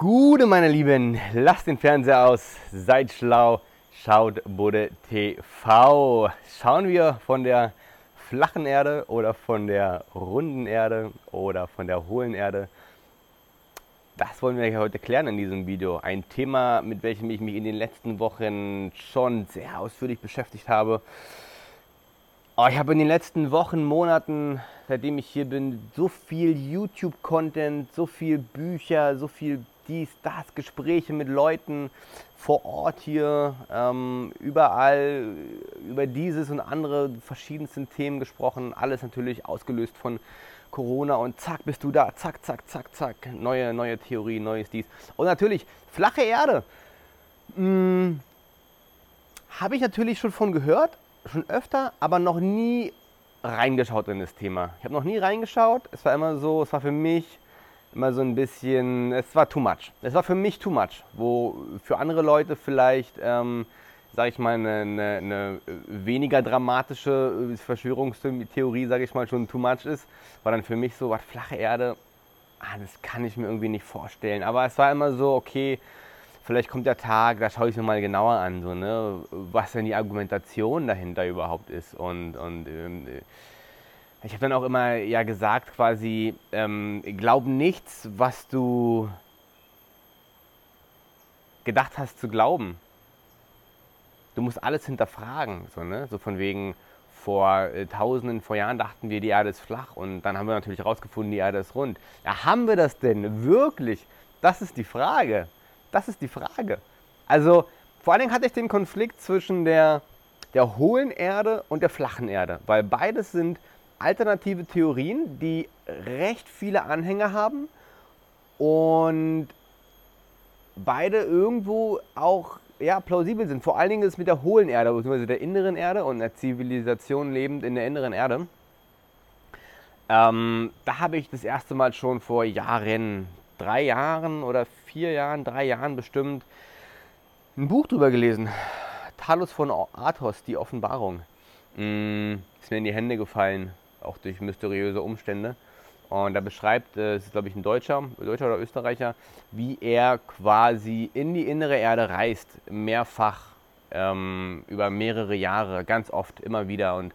Gute, meine Lieben, lasst den Fernseher aus, seid schlau, schaut Bude TV. Schauen wir von der flachen Erde oder von der runden Erde oder von der hohlen Erde. Das wollen wir heute klären in diesem Video. Ein Thema, mit welchem ich mich in den letzten Wochen schon sehr ausführlich beschäftigt habe. Oh, ich habe in den letzten Wochen, Monaten, seitdem ich hier bin, so viel YouTube-Content, so viel Bücher, so viel dies, das, Gespräche mit Leuten vor Ort hier, ähm, überall über dieses und andere verschiedensten Themen gesprochen. Alles natürlich ausgelöst von Corona und zack, bist du da, zack, zack, zack, zack, neue, neue Theorie, neues dies. Und natürlich flache Erde. Hm, Habe ich natürlich schon von gehört, schon öfter, aber noch nie reingeschaut in das Thema. Ich habe noch nie reingeschaut. Es war immer so, es war für mich immer so ein bisschen, es war too much. Es war für mich too much, wo für andere Leute vielleicht, ähm, sage ich mal, eine, eine, eine, weniger dramatische Verschwörungstheorie, sage ich mal, schon too much ist, war dann für mich so, was flache Erde, ah, das kann ich mir irgendwie nicht vorstellen. Aber es war immer so, okay, vielleicht kommt der Tag, da schaue ich mir mal genauer an, so, ne, was denn die Argumentation dahinter überhaupt ist und, und ähm, ich habe dann auch immer ja gesagt, quasi, ähm, glaub nichts, was du gedacht hast zu glauben. Du musst alles hinterfragen, so, ne? so von wegen, vor äh, Tausenden, vor Jahren dachten wir, die Erde ist flach und dann haben wir natürlich herausgefunden, die Erde ist rund. Ja, haben wir das denn wirklich? Das ist die Frage. Das ist die Frage. Also vor allen Dingen hatte ich den Konflikt zwischen der, der hohlen Erde und der flachen Erde, weil beides sind alternative Theorien, die recht viele Anhänger haben und beide irgendwo auch ja, plausibel sind. Vor allen Dingen ist mit der hohlen Erde, beziehungsweise der inneren Erde und der Zivilisation lebend in der inneren Erde. Ähm, da habe ich das erste Mal schon vor Jahren, drei Jahren oder vier Jahren, drei Jahren bestimmt, ein Buch drüber gelesen. Talos von Athos, die Offenbarung. Mm, ist mir in die Hände gefallen auch durch mysteriöse Umstände. Und da beschreibt, äh, es ist glaube ich ein Deutscher, Deutscher oder Österreicher, wie er quasi in die innere Erde reist, mehrfach ähm, über mehrere Jahre, ganz oft, immer wieder. Und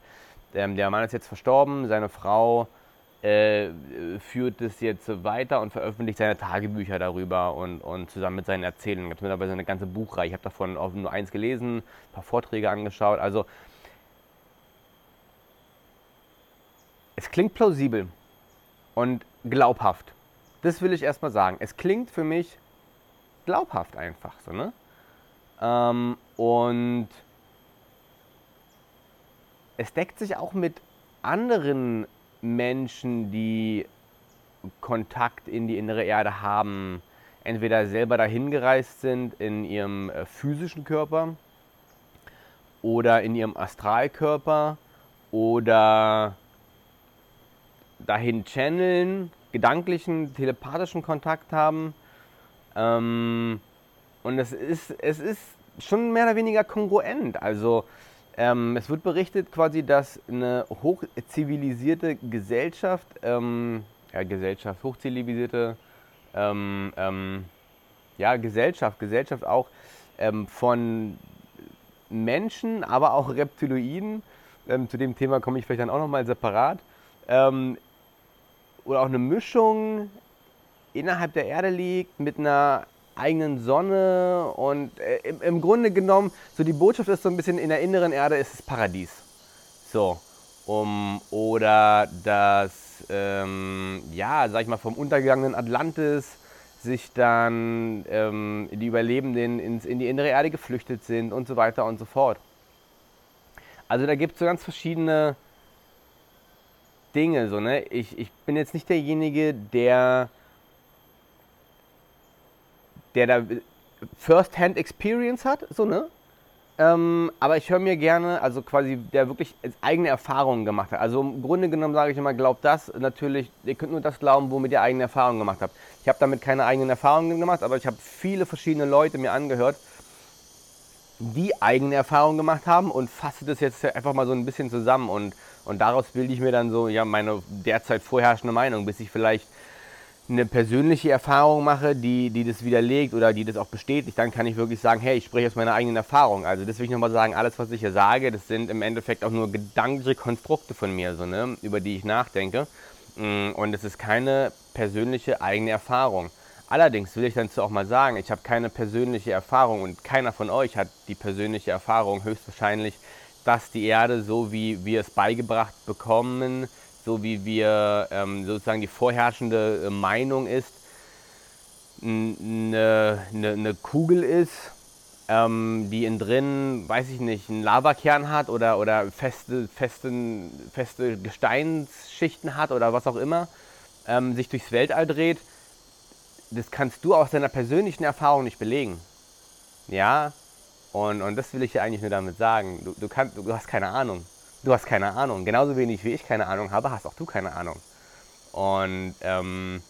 ähm, der Mann ist jetzt verstorben, seine Frau äh, führt es jetzt weiter und veröffentlicht seine Tagebücher darüber und, und zusammen mit seinen Erzählungen. Ich habe mittlerweile eine ganze Buchreihe. Ich habe davon nur eins gelesen, ein paar Vorträge angeschaut. Also es klingt plausibel und glaubhaft. Das will ich erstmal sagen. Es klingt für mich glaubhaft einfach so, ne? Ähm, und es deckt sich auch mit anderen Menschen, die Kontakt in die innere Erde haben, entweder selber dahin gereist sind in ihrem äh, physischen Körper oder in ihrem Astralkörper oder dahin channeln, gedanklichen, telepathischen Kontakt haben. Ähm, und es ist, es ist schon mehr oder weniger kongruent. Also ähm, es wird berichtet quasi, dass eine hochzivilisierte Gesellschaft, ähm, ja Gesellschaft, hochzivilisierte ähm, ähm, ja, Gesellschaft, Gesellschaft auch ähm, von Menschen, aber auch Reptiloiden, zu dem Thema komme ich vielleicht dann auch nochmal separat, oder auch eine Mischung innerhalb der Erde liegt mit einer eigenen Sonne und äh, im, im, Grunde genommen, so die Botschaft ist so ein bisschen, in der inneren Erde ist es Paradies. So, um, oder dass, ähm, ja, sag ich mal, vom untergegangenen Atlantis sich dann ähm, die Überlebenden ins, in die innere Erde geflüchtet sind und so weiter und so fort. Also da gibt es so ganz verschiedene Dinge. So, ne? ich, ich bin jetzt nicht derjenige, der, der da First-Hand-Experience hat, so, ne? Ähm, aber ich höre mir gerne, also quasi, der wirklich eigene Erfahrungen gemacht hat. Also im Grunde genommen sage ich immer, glaubt das. Natürlich, ihr könnt nur das glauben, womit ihr eigene Erfahrungen gemacht habt. Ich habe damit keine eigenen Erfahrungen gemacht, aber ich habe viele verschiedene Leute mir angehört, die eigene Erfahrungen gemacht haben und fasse das jetzt einfach mal so ein bisschen zusammen und, und daraus bilde ich mir dann so ja meine derzeit vorherrschende Meinung, bis ich vielleicht eine persönliche Erfahrung mache, die, die das widerlegt oder die das auch bestätigt, dann kann ich wirklich sagen, hey, ich spreche aus meiner eigenen Erfahrung. Also das will ich nochmal sagen, alles, was ich hier sage, das sind im Endeffekt auch nur gedankliche Konstrukte von mir, so, ne, über die ich nachdenke. Mm, und es ist keine persönliche eigene Erfahrung. Allerdings will ich dazu auch mal sagen, ich habe keine persönliche Erfahrung und keiner von euch hat die persönliche Erfahrung höchstwahrscheinlich, dass die Erde so wie wir es beigebracht bekommen, so wie wir ähm, sozusagen die vorherrschende äh, Meinung ist, eine, eine, eine Kugel ist, ähm, die innen drin, weiß ich nicht, einen Lavakern hat oder, oder feste, festen, feste Gesteinsschichten hat oder was auch immer, ähm, sich durchs Weltall dreht, das kannst du aus deiner persönlichen Erfahrung nicht belegen. Ja, und, und das will ich dir eigentlich nur damit sagen. Du, du, kannst, du hast keine Ahnung. Du hast keine Ahnung. Genauso wenig wie ich keine Ahnung habe, hast auch du keine Ahnung. Und ähm,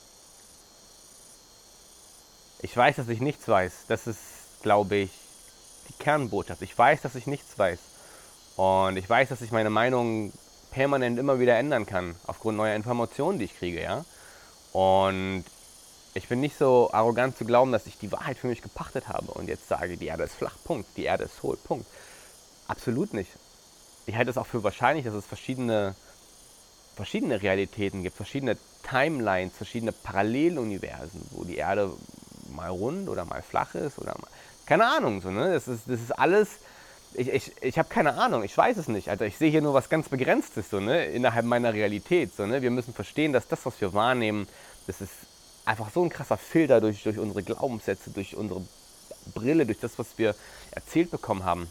ich weiß, dass ich nichts weiß. Das ist, glaube ich, die Kernbotschaft. Ich weiß, dass ich nichts weiß. Und ich weiß, dass ich meine Meinung permanent immer wieder ändern kann, aufgrund neuer Informationen, die ich kriege, ja. Und ich bin nicht so arrogant zu glauben, dass ich die Wahrheit für mich gepachtet habe und jetzt sage, die Erde ist flach, Punkt, die Erde ist hohl, Punkt. Absolut nicht ich halte es auch für wahrscheinlich, dass es verschiedene, verschiedene Realitäten gibt, verschiedene Timelines, verschiedene Paralleluniversen, wo die Erde mal rund oder mal flach ist oder mal. Keine Ahnung, so, ne? Das ist, das ist alles. Ich, ich, ich habe keine Ahnung, ich weiß es nicht. Also ich sehe hier nur was ganz Begrenztes so, ne? innerhalb meiner Realität. So, ne? Wir müssen verstehen, dass das, was wir wahrnehmen, das ist einfach so ein krasser Filter durch, durch unsere Glaubenssätze, durch unsere Brille, durch das, was wir erzählt bekommen haben.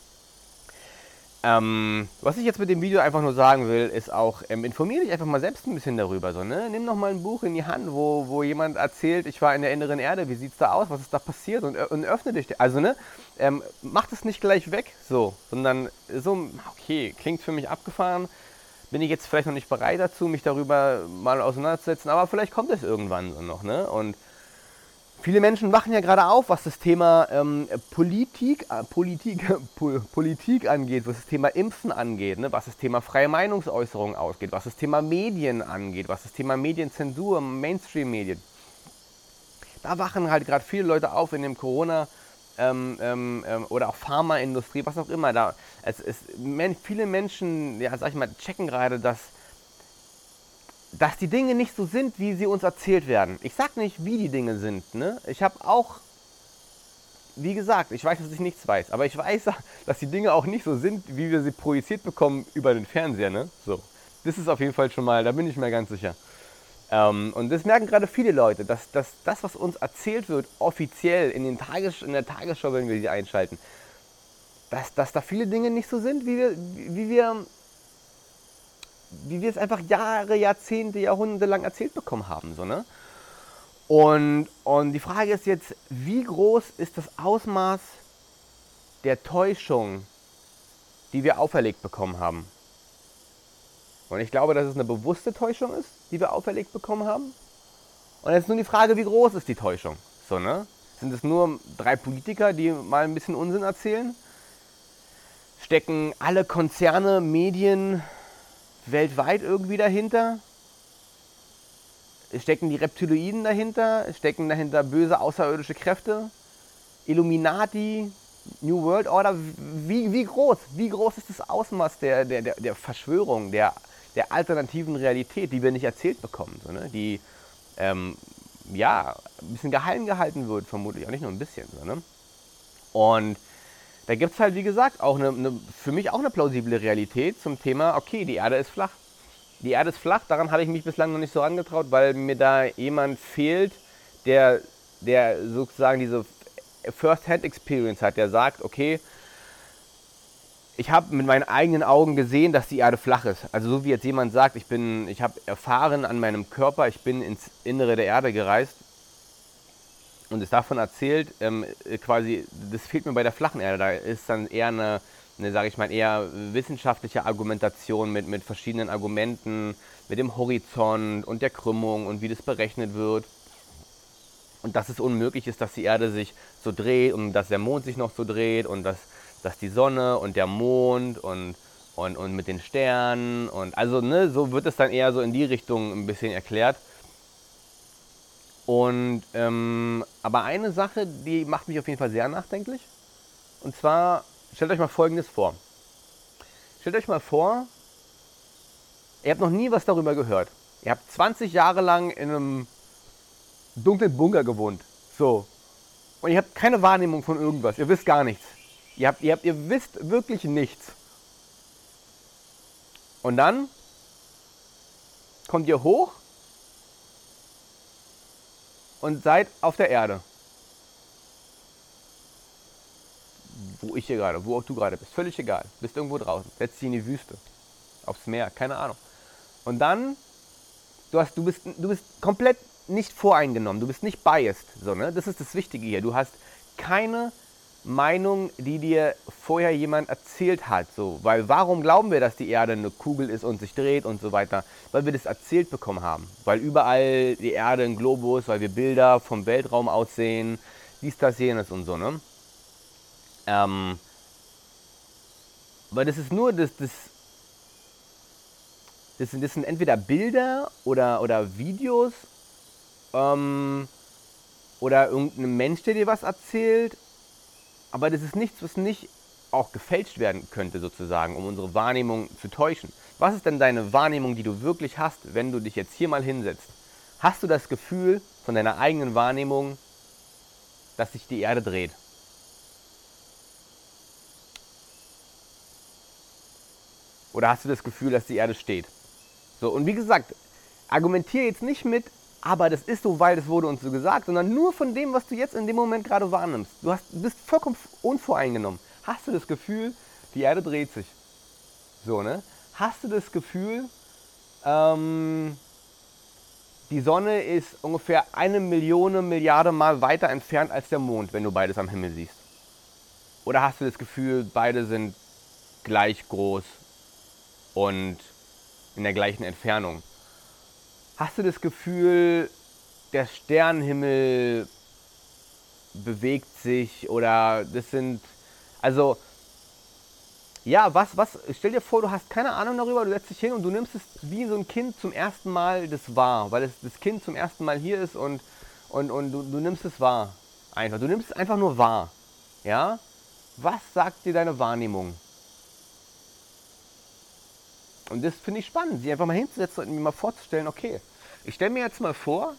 Ähm, was ich jetzt mit dem Video einfach nur sagen will, ist auch, ähm, informiere dich einfach mal selbst ein bisschen darüber. So, ne? Nimm noch mal ein Buch in die Hand, wo, wo jemand erzählt, ich war in der inneren Erde, wie sieht es da aus, was ist da passiert und, und öffne dich. Also, ne, ähm, mach das nicht gleich weg, so, sondern so, okay, klingt für mich abgefahren, bin ich jetzt vielleicht noch nicht bereit dazu, mich darüber mal auseinanderzusetzen, aber vielleicht kommt es irgendwann so noch, ne? Und Viele Menschen wachen ja gerade auf, was das Thema ähm, Politik, äh, Politik, Politik angeht, was das Thema Impfen angeht, ne, was das Thema freie Meinungsäußerung ausgeht, was das Thema Medien angeht, was das Thema Medienzensur, Mainstream-Medien. Da wachen halt gerade viele Leute auf in dem Corona- ähm, ähm, ähm oder auch Pharmaindustrie, was auch immer. Da, es, es, viele Menschen, ja, sag ich mal, checken gerade, dass dass die Dinge nicht so sind, wie sie uns erzählt werden. Ich sage nicht, wie die Dinge sind. Ne? Ich habe auch, wie gesagt, ich weiß, dass ich nichts weiß, aber ich weiß, dass die Dinge auch nicht so sind, wie wir sie projiziert bekommen über den Fernseher. Ne? So, das ist auf jeden Fall schon mal, da bin ich mir ganz sicher. Ähm, und das merken gerade viele Leute, dass, dass das, was uns erzählt wird, offiziell in, den Tages, in der Tagesschau, wenn wir sie einschalten, dass, dass da viele Dinge nicht so sind, wie wir, wie wir wie wir es einfach Jahre, Jahrzehnte, Jahrhunderte lang erzählt bekommen haben. So, ne? und, und die Frage ist jetzt, wie groß ist das Ausmaß der Täuschung, die wir auferlegt bekommen haben? Und ich glaube, dass es eine bewusste Täuschung ist, die wir auferlegt bekommen haben. Und jetzt nur die Frage, wie groß ist die Täuschung? So, ne? Sind es nur drei Politiker, die mal ein bisschen Unsinn erzählen? Stecken alle Konzerne, Medien, weltweit irgendwie dahinter? Stecken die Reptiloiden dahinter? Stecken dahinter böse außerirdische Kräfte? Illuminati? New World Order? Wie, wie groß? Wie groß ist das Ausmaß der, der, der Verschwörung, der, der alternativen Realität, die wir nicht erzählt bekommen? So, ne? Die ähm, ja, ein bisschen geheim gehalten wird, vermutlich auch nicht nur ein bisschen. So, ne? Und da gibt es halt, wie gesagt, auch eine, eine, für mich auch eine plausible Realität zum Thema, okay, die Erde ist flach. Die Erde ist flach, daran habe ich mich bislang noch nicht so angetraut, weil mir da jemand fehlt, der, der sozusagen diese First-Hand-Experience hat, der sagt, okay, ich habe mit meinen eigenen Augen gesehen, dass die Erde flach ist. Also so wie jetzt jemand sagt, ich ich habe erfahren an meinem Körper, ich bin ins Innere der Erde gereist und ist davon erzählt, ähm, äh, quasi, das fehlt mir bei der flachen Erde. Da ist dann eher eine, eine sage ich mal, eher wissenschaftliche Argumentation mit, mit verschiedenen Argumenten, mit dem Horizont und der Krümmung und wie das berechnet wird. Und dass es unmöglich ist, dass die Erde sich so dreht und dass der Mond sich noch so dreht und dass, dass die Sonne und der Mond und, und, und mit den Sternen und also ne, so wird es dann eher so in die Richtung ein bisschen erklärt. Und ähm, aber eine Sache, die macht mich auf jeden Fall sehr nachdenklich. Und zwar, stellt euch mal Folgendes vor. Stellt euch mal vor, ihr habt noch nie was darüber gehört. Ihr habt 20 Jahre lang in einem dunklen Bunker gewohnt. So. Und ihr habt keine Wahrnehmung von irgendwas. Ihr wisst gar nichts. Ihr, habt, ihr, habt, ihr wisst wirklich nichts. Und dann kommt ihr hoch und seid auf der Erde. Wo ich hier gerade, wo auch du gerade bist, völlig egal. Bist irgendwo draußen, setzt dich in die Wüste, aufs Meer, keine Ahnung. Und dann, du, hast, du, bist, du bist komplett nicht voreingenommen, du bist nicht biased. So, ne? Das ist das Wichtige hier. Du hast keine Meinung, die dir vorher jemand erzählt hat. So. Weil warum glauben wir, dass die Erde eine Kugel ist und sich dreht und so weiter? Weil wir das erzählt bekommen haben. Weil überall die Erde ein Globus, weil wir Bilder vom Weltraum aussehen, dies, das, jenes und so. Ne? Ähm, weil das ist nur das, das das sind, das sind entweder Bilder oder, oder Videos ähm, oder irgendein Mensch, der dir was erzählt. Aber das ist nichts, was nicht auch gefälscht werden könnte, sozusagen, um unsere Wahrnehmung zu täuschen. Was ist denn deine Wahrnehmung, die du wirklich hast, wenn du dich jetzt hier mal hinsetzt? Hast du das Gefühl von deiner eigenen Wahrnehmung, dass sich die Erde dreht? Oder hast du das Gefühl, dass die Erde steht? So, und wie gesagt, argumentiere jetzt nicht mit, aber das ist so, weil das wurde uns so gesagt, sondern nur von dem, was du jetzt in dem Moment gerade wahrnimmst. Du hast, bist vollkommen unvoreingenommen. Hast du das Gefühl, die Erde dreht sich? So, ne? Hast du das Gefühl, ähm, die Sonne ist ungefähr eine Million Milliarde Mal weiter entfernt als der Mond, wenn du beides am Himmel siehst? Oder hast du das Gefühl, beide sind gleich groß und in der gleichen Entfernung? Hast du das Gefühl, der Sternenhimmel bewegt sich oder das sind, also, ja, was, was, stell dir vor, du hast keine Ahnung darüber, du setzt dich hin und du nimmst es wie so ein Kind zum ersten Mal das wahr, weil es, das Kind zum ersten Mal hier ist und, und, und du, du nimmst es wahr. Einfach, du nimmst es einfach nur wahr. Ja? Was sagt dir deine Wahrnehmung? Und das finde ich spannend, sich einfach mal hinzusetzen und mir mal vorzustellen, okay, ich stelle mir jetzt mal vor,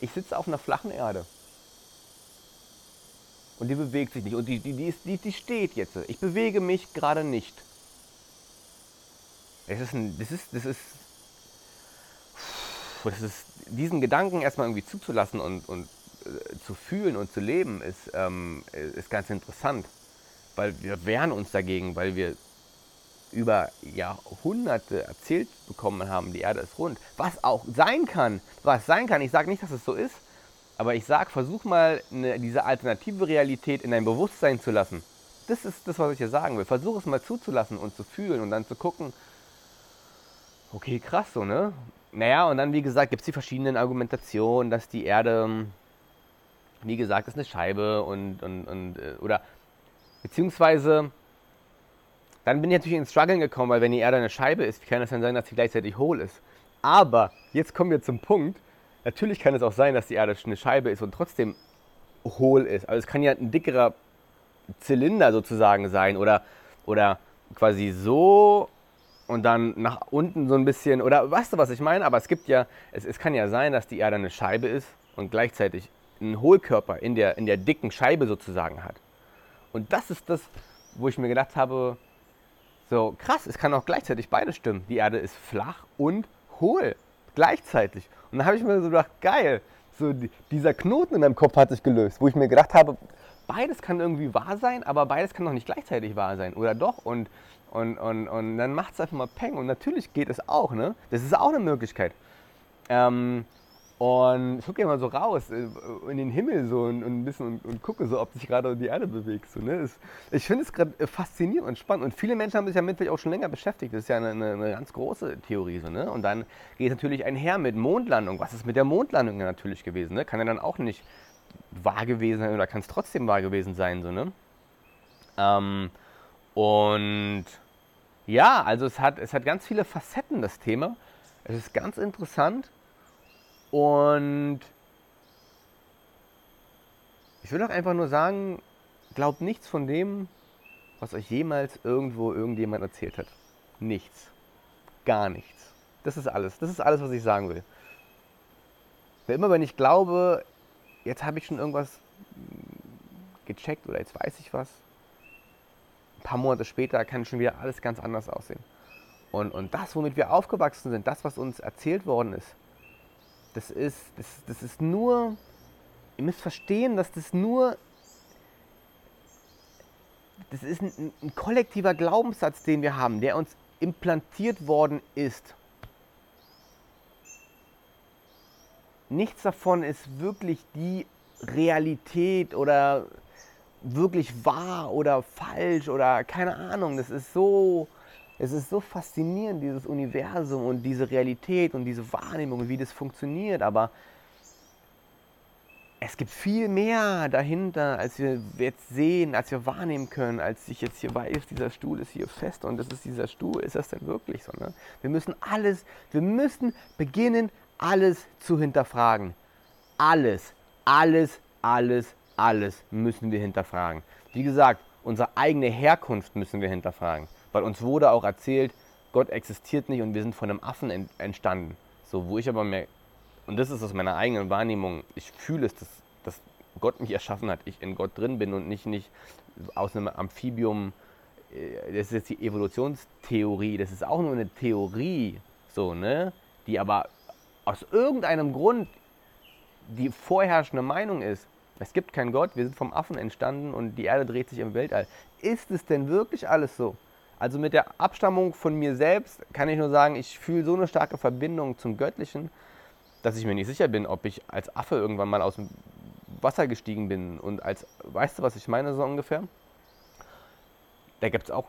ich sitze auf einer flachen Erde. Und die bewegt sich nicht. Und die, die, die, ist, die, die steht jetzt. Ich bewege mich gerade nicht. Es ist ein, das ist, das ist, das ist, diesen Gedanken erstmal irgendwie zuzulassen und, und äh, zu fühlen und zu leben, ist, ähm, ist ganz interessant. Weil wir wehren uns dagegen, weil wir über Jahrhunderte erzählt bekommen haben, die Erde ist rund. Was auch sein kann, was sein kann. Ich sage nicht, dass es so ist, aber ich sage, versuch mal eine, diese alternative Realität in dein Bewusstsein zu lassen. Das ist das, was ich hier sagen will. Versuch es mal zuzulassen und zu fühlen und dann zu gucken, okay, krass so, ne? Naja, und dann, wie gesagt, gibt es die verschiedenen Argumentationen, dass die Erde, wie gesagt, ist eine Scheibe und, und, und äh, oder beziehungsweise dann bin ich natürlich ins Struggeln gekommen, weil wenn die Erde eine Scheibe ist, wie kann es dann sein, dass sie gleichzeitig hohl ist? Aber jetzt kommen wir zum Punkt. Natürlich kann es auch sein, dass die Erde eine Scheibe ist und trotzdem hohl ist. Also es kann ja ein dickerer Zylinder sozusagen sein oder, oder quasi so und dann nach unten so ein bisschen. Oder weißt du, was ich meine? Aber es gibt ja, es, es kann ja sein, dass die Erde eine Scheibe ist und gleichzeitig einen Hohlkörper in der, in der dicken Scheibe sozusagen hat. Und das ist das, wo ich mir gedacht habe, so, krass, es kann auch gleichzeitig beides stimmen. Die Erde ist flach und hohl. Gleichzeitig. Und dann habe ich mir so gedacht, geil, so dieser Knoten in meinem Kopf hat sich gelöst, wo ich mir gedacht habe, beides kann irgendwie wahr sein, aber beides kann doch nicht gleichzeitig wahr sein. Oder doch? Und, und, und, und dann macht es einfach mal Peng. Und natürlich geht es auch, ne? Das ist auch eine Möglichkeit. Ähm, und ich gucke mal so raus äh, in den Himmel so und, und ein bisschen und, und, gucke so, ob sich gerade die Erde bewegt. So, ne? Es, ich finde es gerade äh, faszinierend und spannend. Und viele Menschen haben sich damit auch schon länger beschäftigt. Das ist ja eine, eine, eine ganz große Theorie. So, ne? Und dann geht es natürlich einher mit Mondlandung. Was ist mit der Mondlandung natürlich gewesen? Ne? Kann ja dann auch nicht wahr gewesen sein oder kann es trotzdem wahr gewesen sein. So, ne? Ähm, und ja, also es hat, es hat ganz viele Facetten, das Thema. Es ist ganz interessant. Und Ich will doch einfach nur sagen, glaubt nichts von dem, was euch jemals irgendwo irgendjemand erzählt hat. Nichts. Gar nichts. Das ist alles. Das ist alles, was ich sagen will. Weil immer wenn ich glaube, jetzt habe ich schon irgendwas gecheckt oder jetzt weiß ich was, ein paar Monate später kann schon wieder alles ganz anders aussehen. Und, und das, womit wir aufgewachsen sind, das, was uns erzählt worden ist, das ist, das, das ist nur, ihr müsst verstehen, dass das nur, das ist ein, ein kollektiver Glaubenssatz, den wir haben, der uns implantiert worden ist. Nichts davon ist wirklich die Realität oder wirklich wahr oder falsch oder keine Ahnung. Das ist so, es ist so faszinierend, dieses Universum und diese Realität und diese Wahrnehmung wie das funktioniert. Aber es gibt viel mehr dahinter, als wir jetzt sehen, als wir wahrnehmen können, als ich jetzt hier weiß, dieser Stuhl ist hier fest und das ist dieser Stuhl. Ist das denn wirklich so? Ne? Wir müssen alles, wir müssen beginnen, alles zu hinterfragen. Alles, alles, alles, alles müssen wir hinterfragen. Wie gesagt, unsere eigene Herkunft müssen wir hinterfragen. Weil uns wurde auch erzählt, Gott existiert nicht und wir sind von einem Affen entstanden. So, wo ich aber mehr, und das ist aus meiner eigenen Wahrnehmung, ich fühle es, dass, dass Gott mich erschaffen hat, ich in Gott drin bin und nicht, nicht aus einem Amphibium, äh, das ist jetzt die Evolutionstheorie, das ist auch nur eine Theorie, so, ne, die aber aus irgendeinem Grund die vorherrschende Meinung ist, es gibt keinen Gott, wir sind vom Affen entstanden und die Erde dreht sich im Weltall. Ist es denn wirklich alles so? Also mit der Abstammung von mir selbst kann ich nur sagen, ich fühle so eine starke Verbindung zum Göttlichen, dass ich mir nicht sicher bin, ob ich als Affe irgendwann mal aus dem Wasser gestiegen bin und als, weißt du, was ich meine so ungefähr? Da gibt es auch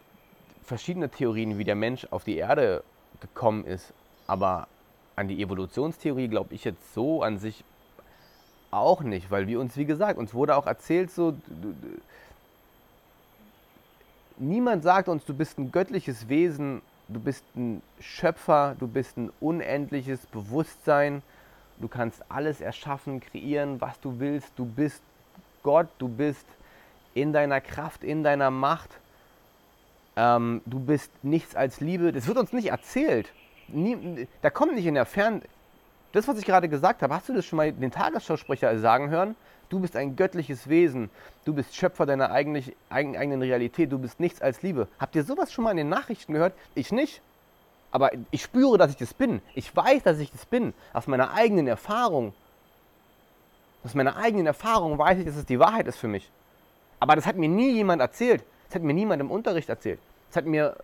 verschiedene Theorien, wie der Mensch auf die Erde gekommen ist, aber an die Evolutionstheorie glaube ich jetzt so an sich auch nicht, weil wir uns, wie gesagt, uns wurde auch erzählt, so, niemand sagt uns, du bist ein göttliches Wesen, du bist ein Schöpfer, du bist ein unendliches Bewusstsein, du kannst alles erschaffen, kreieren, was du willst, du bist Gott, du bist in deiner Kraft, in deiner Macht, ähm, du bist nichts als Liebe. Das wird uns nicht erzählt. Nie, da kommt nicht in der Fern, das, was ich gerade gesagt habe, hast du das schon mal den Tagesschausprecher sagen hören? Du bist ein göttliches Wesen. Du bist Schöpfer deiner eigenen, eigenen Realität. Du bist nichts als Liebe. Habt ihr sowas schon mal in den Nachrichten gehört? Ich nicht. Aber ich spüre, dass ich das bin. Ich weiß, dass ich das bin. Aus meiner eigenen Erfahrung. Aus meiner eigenen Erfahrung weiß ich, dass es die Wahrheit ist für mich. Aber das hat mir nie jemand erzählt. Das hat mir niemand im Unterricht erzählt. Das hat mir,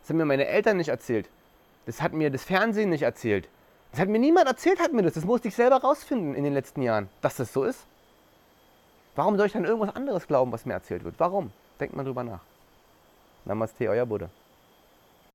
das hat mir meine Eltern nicht erzählt. Das hat mir das Fernsehen nicht erzählt. Das hat mir niemand erzählt, hat mir das. Das musste ich selber rausfinden in den letzten Jahren, dass das so ist. Warum soll ich dann irgendwas anderes glauben, was mir erzählt wird? Warum? Denkt mal drüber nach. Namaste, euer Buddha.